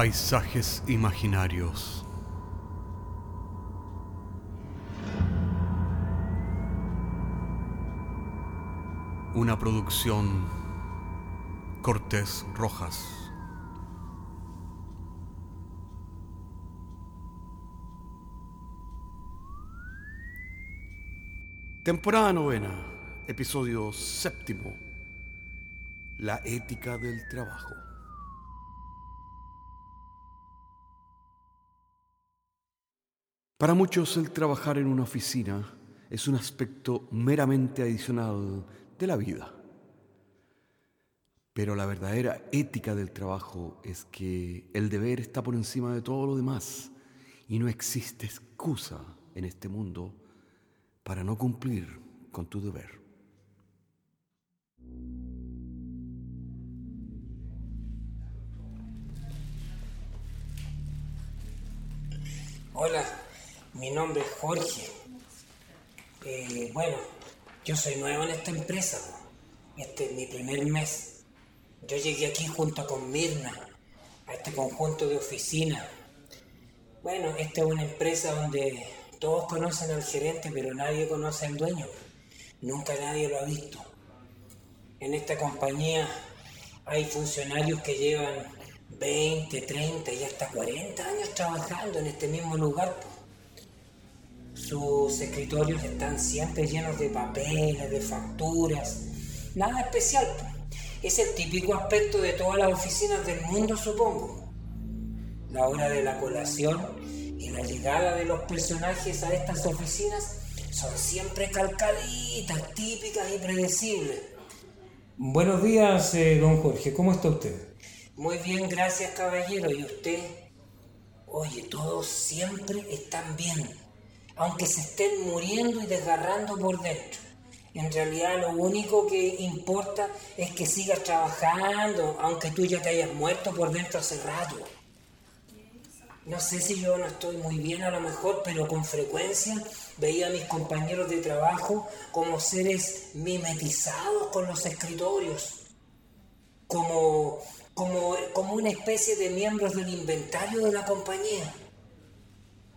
Paisajes imaginarios. Una producción Cortés Rojas. Temporada novena, episodio séptimo. La ética del trabajo. Para muchos el trabajar en una oficina es un aspecto meramente adicional de la vida. Pero la verdadera ética del trabajo es que el deber está por encima de todo lo demás y no existe excusa en este mundo para no cumplir con tu deber. Hola, mi nombre es Jorge. Eh, bueno, yo soy nuevo en esta empresa. Este es mi primer mes. Yo llegué aquí junto con Mirna, a este conjunto de oficinas. Bueno, esta es una empresa donde todos conocen al gerente, pero nadie conoce al dueño. Nunca nadie lo ha visto. En esta compañía hay funcionarios que llevan 20, 30 y hasta 40 años trabajando en este mismo lugar. Sus escritorios están siempre llenos de papeles, de facturas, nada especial. Es el típico aspecto de todas las oficinas del mundo, supongo. La hora de la colación y la llegada de los personajes a estas oficinas son siempre calcaditas, típicas y predecibles. Buenos días, eh, don Jorge, ¿cómo está usted? Muy bien, gracias caballero. ¿Y usted? Oye, todos siempre están bien, aunque se estén muriendo y desgarrando por dentro. En realidad lo único que importa es que sigas trabajando, aunque tú ya te hayas muerto por dentro hace rato. No sé si yo no estoy muy bien a lo mejor, pero con frecuencia veía a mis compañeros de trabajo como seres mimetizados con los escritorios, como, como, como una especie de miembros del inventario de la compañía.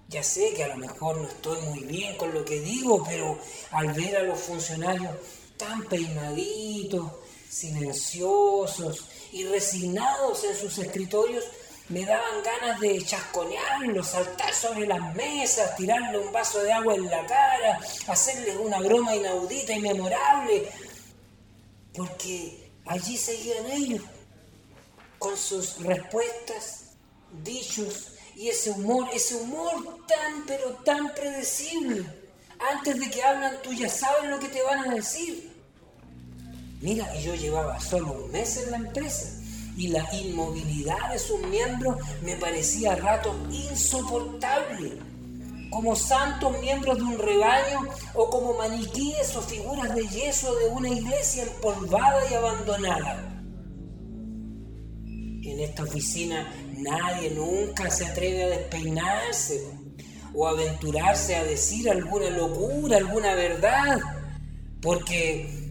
Ya sé que a lo mejor no estoy muy bien con lo que digo, pero al ver a los funcionarios tan peinaditos, silenciosos y resignados en sus escritorios, me daban ganas de chasconearlo, saltar sobre las mesas, tirarle un vaso de agua en la cara, hacerle una broma inaudita y memorable, porque allí seguían ellos, con sus respuestas, dichos y ese humor, ese humor tan pero tan predecible. Antes de que hablan, tú ya sabes lo que te van a decir. Mira, y yo llevaba solo un mes en la empresa y la inmovilidad de sus miembros me parecía a ratos insoportable, como santos miembros de un rebaño o como maniquíes o figuras de yeso de una iglesia empolvada y abandonada. En esta oficina nadie nunca se atreve a despeinarse o aventurarse a decir alguna locura, alguna verdad, porque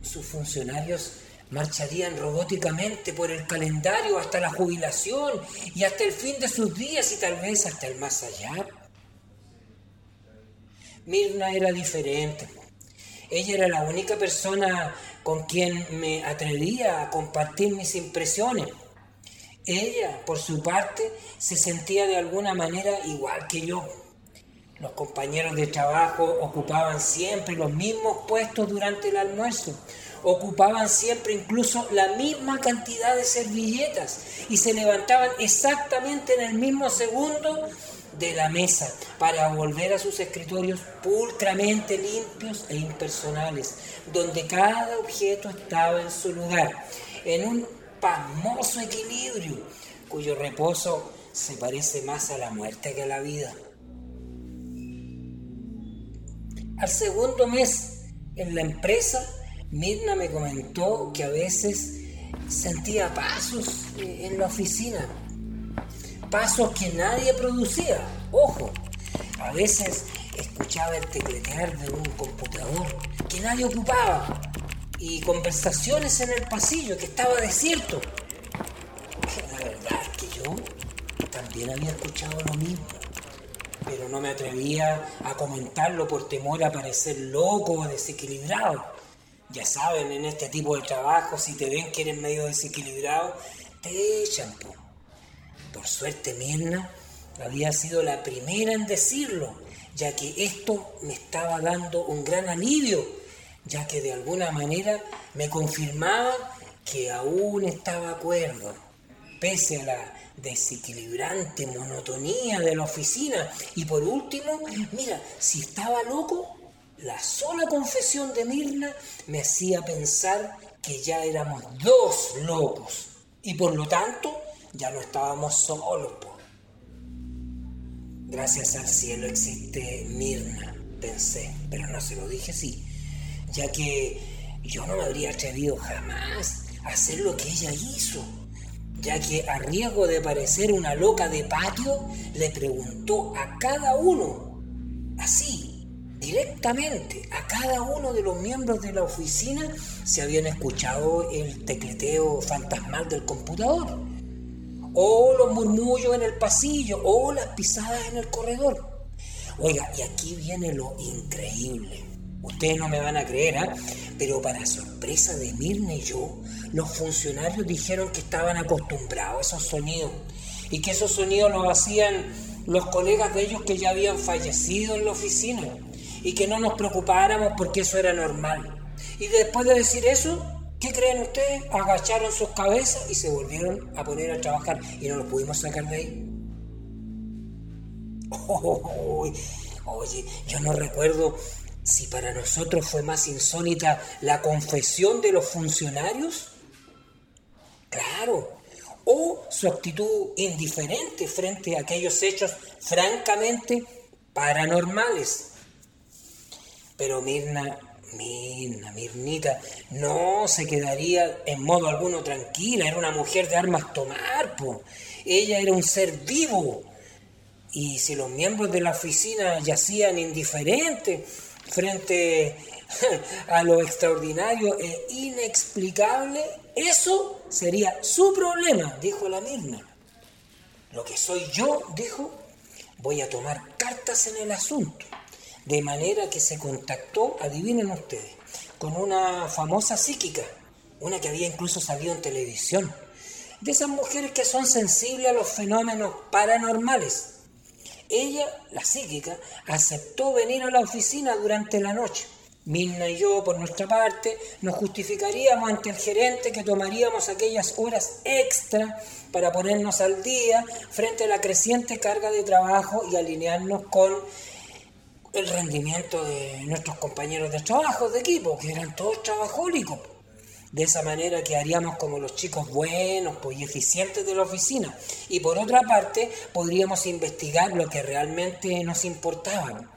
sus funcionarios marcharían robóticamente por el calendario hasta la jubilación y hasta el fin de sus días y tal vez hasta el más allá. Mirna era diferente. Ella era la única persona con quien me atrevía a compartir mis impresiones. Ella, por su parte, se sentía de alguna manera igual que yo. Los compañeros de trabajo ocupaban siempre los mismos puestos durante el almuerzo, ocupaban siempre incluso la misma cantidad de servilletas y se levantaban exactamente en el mismo segundo de la mesa para volver a sus escritorios pulcramente limpios e impersonales, donde cada objeto estaba en su lugar, en un pasmoso equilibrio cuyo reposo se parece más a la muerte que a la vida. Al segundo mes en la empresa, Mirna me comentó que a veces sentía pasos en la oficina, pasos que nadie producía, ojo, a veces escuchaba el tecletear de un computador que nadie ocupaba y conversaciones en el pasillo que estaba desierto. La verdad es que yo también había escuchado lo mismo, pero no me atrevía a comentarlo por temor a parecer loco o desequilibrado. Ya saben, en este tipo de trabajo, si te ven que eres medio desequilibrado, te echan. Por suerte, Mirna había sido la primera en decirlo, ya que esto me estaba dando un gran alivio, ya que de alguna manera me confirmaba que aún estaba acuerdo, pese a la desequilibrante monotonía de la oficina. Y por último, mira, si estaba loco, la sola confesión de Mirna me hacía pensar que ya éramos dos locos y por lo tanto ya no estábamos solos. Gracias al cielo existe Mirna, pensé, pero no se lo dije así, ya que yo no me habría atrevido jamás a hacer lo que ella hizo, ya que a riesgo de parecer una loca de patio, le preguntó a cada uno, así, directamente, a cada uno de los miembros de la oficina si habían escuchado el tecleteo fantasmal del computador o los murmullos en el pasillo, o las pisadas en el corredor. Oiga, y aquí viene lo increíble. Ustedes no me van a creer, ¿ah? pero para sorpresa de Mirna y yo, los funcionarios dijeron que estaban acostumbrados a esos sonidos y que esos sonidos los hacían los colegas de ellos que ya habían fallecido en la oficina y que no nos preocupáramos porque eso era normal. Y después de decir eso, ¿Qué creen ustedes? Agacharon sus cabezas y se volvieron a poner a trabajar y no los pudimos sacar de ahí. oye, yo no recuerdo si para nosotros fue más insólita la confesión de los funcionarios. Claro, o su actitud indiferente frente a aquellos hechos francamente paranormales. Pero Mirna Mirna, Mirnita, no se quedaría en modo alguno tranquila, era una mujer de armas tomar, po. ella era un ser vivo. Y si los miembros de la oficina yacían indiferentes frente a lo extraordinario e inexplicable, eso sería su problema, dijo la Mirna. Lo que soy yo, dijo, voy a tomar cartas en el asunto. De manera que se contactó, adivinen ustedes, con una famosa psíquica, una que había incluso salido en televisión, de esas mujeres que son sensibles a los fenómenos paranormales. Ella, la psíquica, aceptó venir a la oficina durante la noche. Milna y yo, por nuestra parte, nos justificaríamos ante el gerente que tomaríamos aquellas horas extra para ponernos al día frente a la creciente carga de trabajo y alinearnos con el rendimiento de nuestros compañeros de trabajo, de equipo, que eran todos trabajólicos. De esa manera quedaríamos como los chicos buenos pues, y eficientes de la oficina. Y por otra parte, podríamos investigar lo que realmente nos importaba.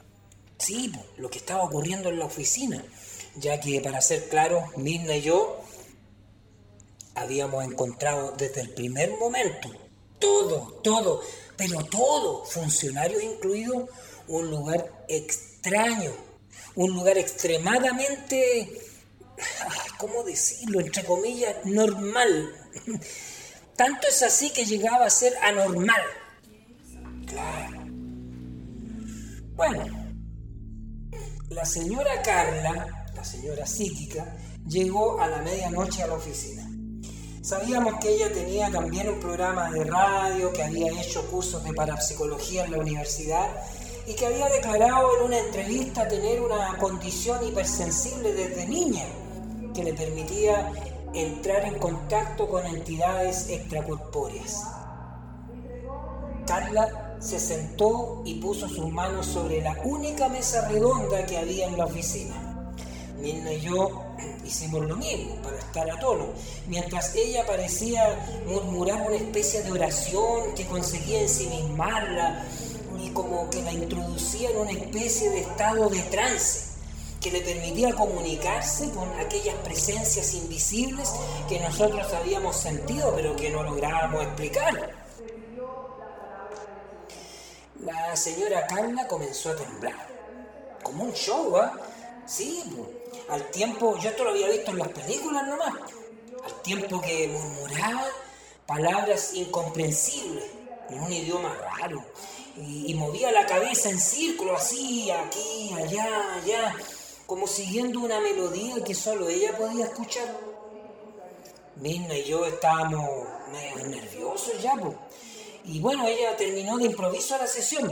Sí, lo que estaba ocurriendo en la oficina. Ya que, para ser claros, Mirna y yo habíamos encontrado desde el primer momento todo, todo, pero todo, funcionarios incluidos, un lugar extraño, un lugar extremadamente, ¿cómo decirlo?, entre comillas, normal. Tanto es así que llegaba a ser anormal. Claro. Bueno, la señora Carla, la señora psíquica, llegó a la medianoche a la oficina. Sabíamos que ella tenía también un programa de radio, que había hecho cursos de parapsicología en la universidad y que había declarado en una entrevista tener una condición hipersensible desde niña que le permitía entrar en contacto con entidades extracorpóreas. Carla se sentó y puso sus manos sobre la única mesa redonda que había en la oficina. Mirna y yo hicimos lo mismo para estar a tono, mientras ella parecía murmurar una especie de oración que conseguía ensimismarla y como que la introducía en una especie de estado de trance que le permitía comunicarse con aquellas presencias invisibles que nosotros habíamos sentido pero que no lográbamos explicar. La señora Carla comenzó a temblar, como un show, ¿ah? Sí, al tiempo, yo esto lo había visto en las películas nomás, al tiempo que murmuraba palabras incomprensibles en un idioma raro, y, movía la cabeza en círculo, así, aquí, allá, allá, como siguiendo una melodía que solo ella podía escuchar. Mirna y yo estábamos nerviosos ya, y bueno, ella terminó de improviso la sesión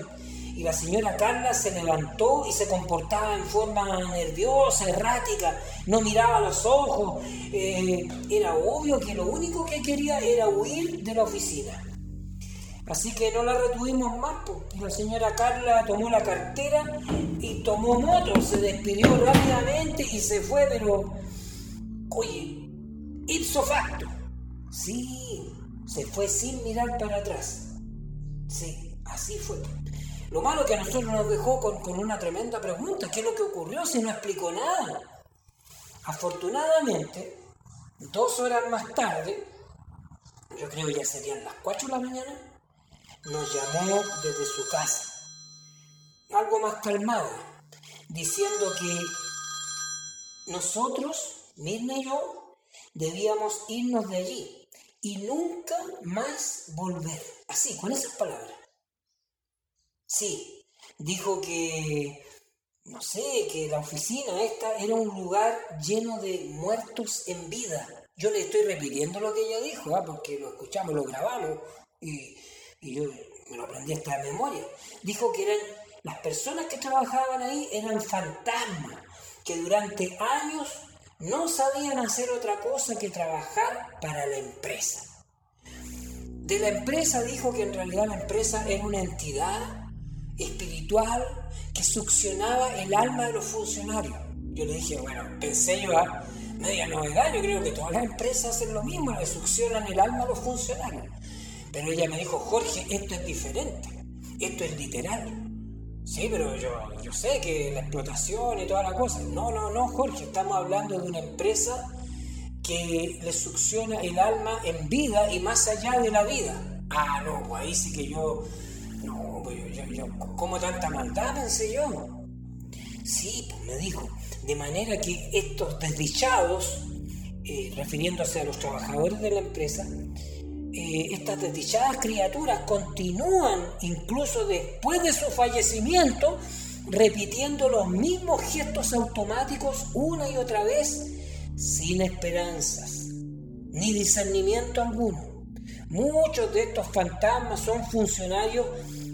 y la señora Carla se levantó y se comportaba en forma nerviosa, errática, no miraba los ojos. Eh, era obvio que lo único que quería era huir de la oficina. Así que no la retuvimos más. La señora Carla tomó la cartera y tomó moto, se despidió rápidamente y se fue, pero, oye, ipso facto. Sí, se fue sin mirar para atrás. Sí, así fue. Lo malo que a nosotros nos dejó con, una tremenda pregunta. ¿Qué es lo que ocurrió si no explicó nada? Afortunadamente, dos horas más tarde, yo creo que ya serían las 4 de la mañana, nos llamó desde su casa, algo más calmado, diciendo que nosotros, Mirna y yo, debíamos irnos de allí y nunca más volver. Así, con esas palabras. Sí, dijo que, no sé, que la oficina esta era un lugar lleno de muertos en vida. Yo le estoy repitiendo lo que ella dijo, ¿ah? porque lo escuchamos, lo grabamos y, y yo me lo aprendí hasta de memoria. Dijo que eran las personas que trabajaban ahí eran fantasmas, que durante años no sabían hacer otra cosa que trabajar para la empresa. De la empresa dijo que en realidad la empresa era una entidad espiritual que succionaba el alma de los funcionarios. Yo le dije, bueno, pensé yo a media novedad, yo creo que todas las empresas hacen lo mismo, le succionan el alma a los funcionarios. Pero ella me dijo, Jorge, esto es diferente, esto es literal. Sí, pero yo, yo sé que la explotación y toda la cosa. No, no, no, Jorge, estamos hablando de una empresa que le succiona el alma en vida y más allá de la vida. Ah, no, pues ahí sí que yo pues yo, ¿cómo tanta maldad? Pensé yo. Sí, pues me dijo, de manera que estos desdichados, eh, refiriéndose a los trabajadores de la empresa, eh, estas desdichadas criaturas continúan incluso después de su fallecimiento repitiendo los mismos gestos automáticos una y otra vez sin esperanzas ni discernimiento alguno. Muchos de estos fantasmas son funcionarios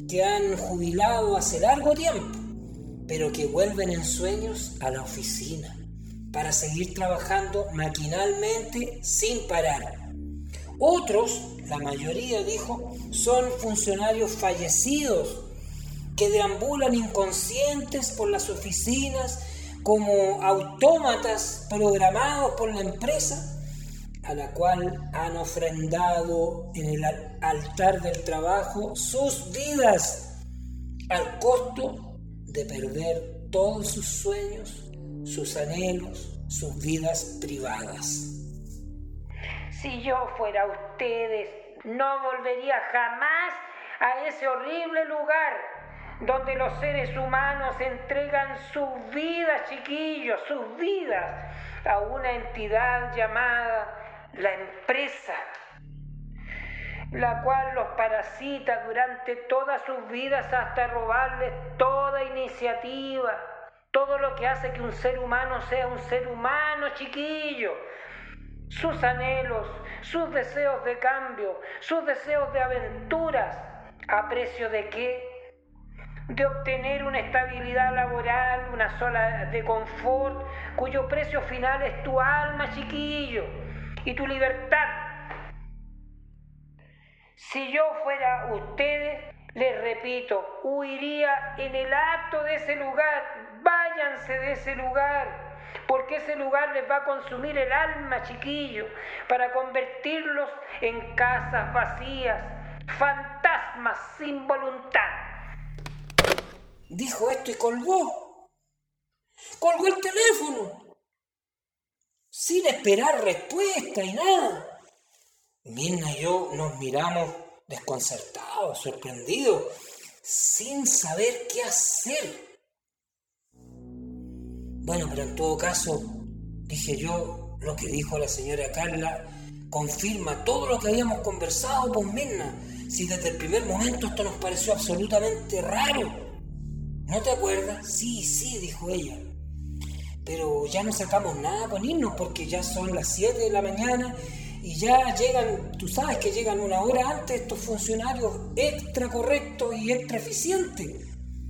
que han jubilado hace largo tiempo, pero que vuelven en sueños a la oficina para seguir trabajando maquinalmente sin parar. Otros, la mayoría dijo, son funcionarios fallecidos que deambulan inconscientes por las oficinas como autómatas programados por la empresa a la cual han ofrendado en el altar del trabajo sus vidas al costo de perder todos sus sueños, sus anhelos, sus vidas privadas. Si yo fuera ustedes, no volvería jamás a ese horrible lugar donde los seres humanos entregan sus vidas, chiquillos, sus vidas, a una entidad llamada la empresa, la cual los parasita durante todas sus vidas hasta robarles toda iniciativa, todo lo que hace que un ser humano sea un ser humano chiquillo, sus anhelos, sus deseos de cambio, sus deseos de aventuras, a precio de qué? De obtener una estabilidad laboral, una sola de confort, cuyo precio final es tu alma, chiquillo y tu libertad. Si yo fuera ustedes, les repito, huiría en el acto de ese lugar. De ese lugar, porque ese lugar les va a consumir el alma, chiquillo, para convertirlos en casas vacías, fantasmas sin voluntad. Dijo esto y colgó. Colgó el teléfono sin esperar respuesta y nada. Mirna y yo nos miramos desconcertados, sorprendidos, sin saber qué hacer. Bueno, pero en todo caso, dije yo, lo que dijo la señora Carla confirma todo lo que habíamos conversado con Mirna. Si desde el primer momento esto nos pareció absolutamente raro. ¿No te acuerdas? Sí, sí, dijo ella. Pero ya no sacamos nada con irnos porque ya son las 7 de la mañana y ya llegan, tú sabes que llegan una hora antes estos funcionarios extra correctos y extra eficientes,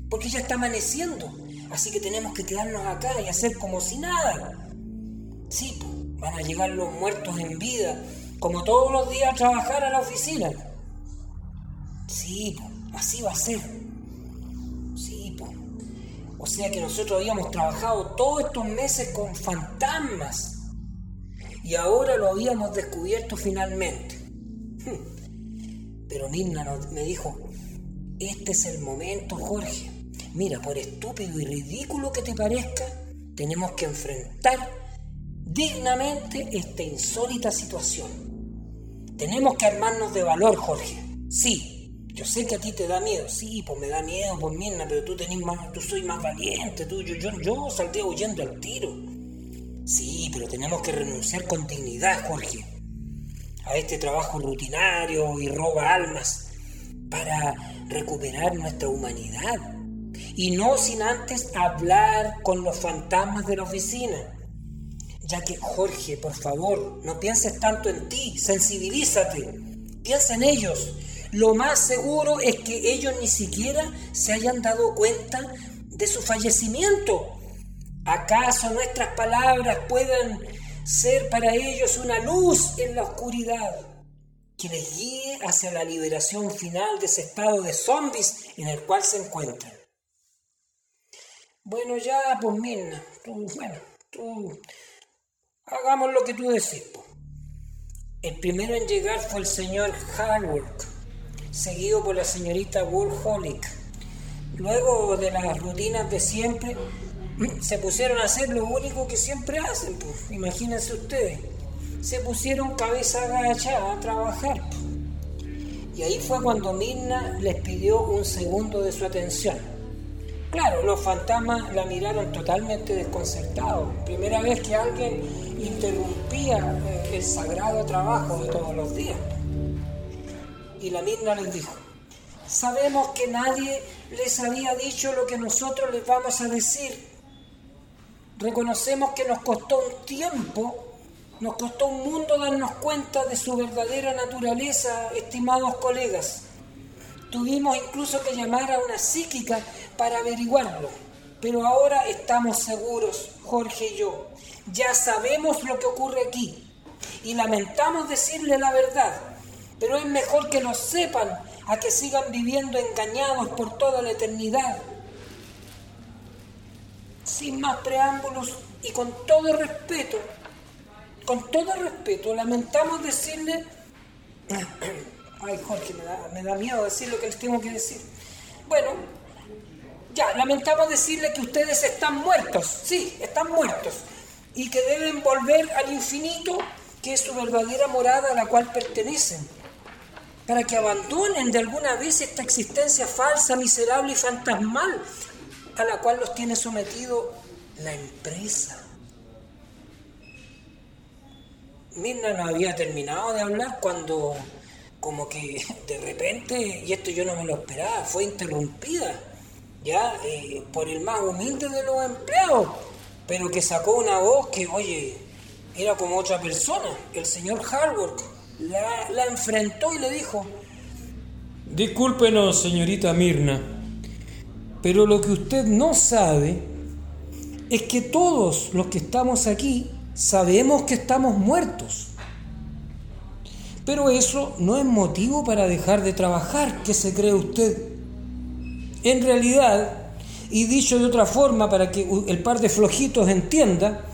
porque ya está amaneciendo, así que tenemos que quedarnos acá y hacer como si nada. Sí, van a llegar los muertos en vida, como todos los días a trabajar a la oficina. Sí, así va a ser. Sí, o sea que nosotros habíamos trabajado todos estos meses con fantasmas y ahora lo habíamos descubierto finalmente. Pero Mirna me dijo, este es el momento, Jorge. Mira, por estúpido y ridículo que te parezca, tenemos que enfrentar dignamente esta insólita situación. Tenemos que armarnos de valor, Jorge. Sí, yo sé que a ti te da miedo. Sí, pues me da miedo, pues Mirna, pero tú tenés más, tú soy más valiente, tú, yo, yo, yo saldría huyendo al tiro. Sí, pero tenemos que renunciar con dignidad, Jorge, a este trabajo rutinario y roba almas para recuperar nuestra humanidad. Y no sin antes hablar con los fantasmas de la oficina. Ya que, Jorge, por favor, no pienses tanto en ti, sensibilízate, piensa en ellos. Lo más seguro es que ellos ni siquiera se hayan dado cuenta de su fallecimiento ¿Acaso nuestras palabras puedan ser para ellos una luz en la oscuridad que les guíe hacia la liberación final de ese estado de zombies en el cual se encuentran? Bueno, ya, pues Mirna, tú, bueno, tú, hagamos lo que tú decís. El primero en llegar fue el señor Hardwork, seguido por la señorita Woolholic. Luego de las rutinas de siempre, se pusieron a hacer lo único que siempre hacen, pues. imagínense ustedes. Se pusieron cabeza agachada a trabajar. Y ahí fue cuando Mirna les pidió un segundo de su atención. Claro, los fantasmas la miraron totalmente desconcertados. Primera vez que alguien interrumpía eh, el sagrado trabajo de todos los días. Y la Mirna les dijo, sabemos que nadie les había dicho lo que nosotros les vamos a decir reconocemos que nos costó un tiempo, nos costó un mundo darnos cuenta de su verdadera naturaleza, estimados colegas. Tuvimos incluso que llamar a una psíquica para averiguarlo, pero ahora estamos seguros, Jorge y yo. Ya sabemos lo que ocurre aquí. Y lamentamos decirle la verdad, pero es mejor que lo sepan a que sigan viviendo engañados por toda la eternidad. Sin más preámbulos y con todo respeto, con todo respeto, lamentamos decirle, ay Jorge, me da, me da miedo decir lo que les tengo que decir. Bueno, ya, lamentamos decirle que ustedes están muertos, sí, están muertos, y que deben volver al infinito, que es su verdadera morada a la cual pertenecen, para que abandonen de alguna vez esta existencia falsa, miserable y fantasmal a la cual los tiene sometido la empresa. Mirna no había terminado de hablar cuando como que de repente, y esto yo no me lo esperaba, fue interrumpida ya eh, por el más humilde de los empleados, pero que sacó una voz que, oye, era como otra persona, el señor Harvard, la, la enfrentó y le dijo, Discúlpenos, señorita Mirna, pero lo que usted no sabe es que todos los que estamos aquí sabemos que estamos muertos. Pero eso no es motivo para dejar de trabajar, ¿qué se cree usted? En realidad, y dicho de otra forma para que el par de flojitos entienda,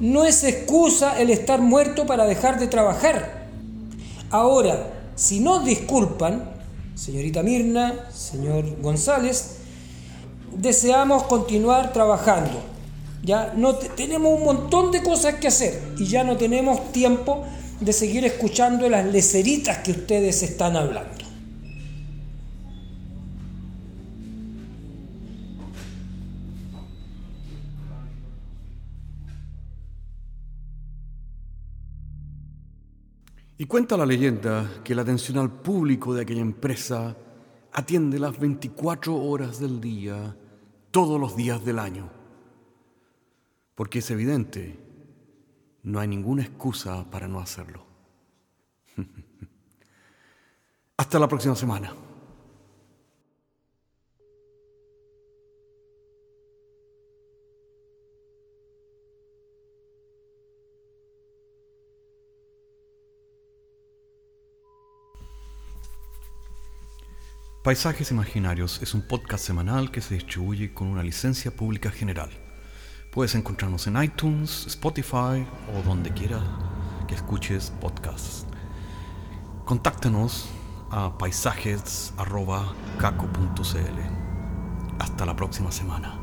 no es excusa el estar muerto para dejar de trabajar. Ahora, si nos disculpan, señorita Mirna, señor González, deseamos continuar trabajando. Ya no tenemos un montón de cosas que hacer y ya no tenemos tiempo de seguir escuchando las leceritas que ustedes están hablando. Y cuenta la leyenda que la atención al público de aquella empresa atiende las 24 horas del día, todos los días del año. Porque es evidente, no hay ninguna excusa para no hacerlo. Hasta la próxima semana. Paisajes Imaginarios es un podcast semanal que se distribuye con una licencia pública general. Puedes encontrarnos en iTunes, Spotify o donde quiera que escuches podcasts. Contáctanos a paisajes.caco.cl. Hasta la próxima semana.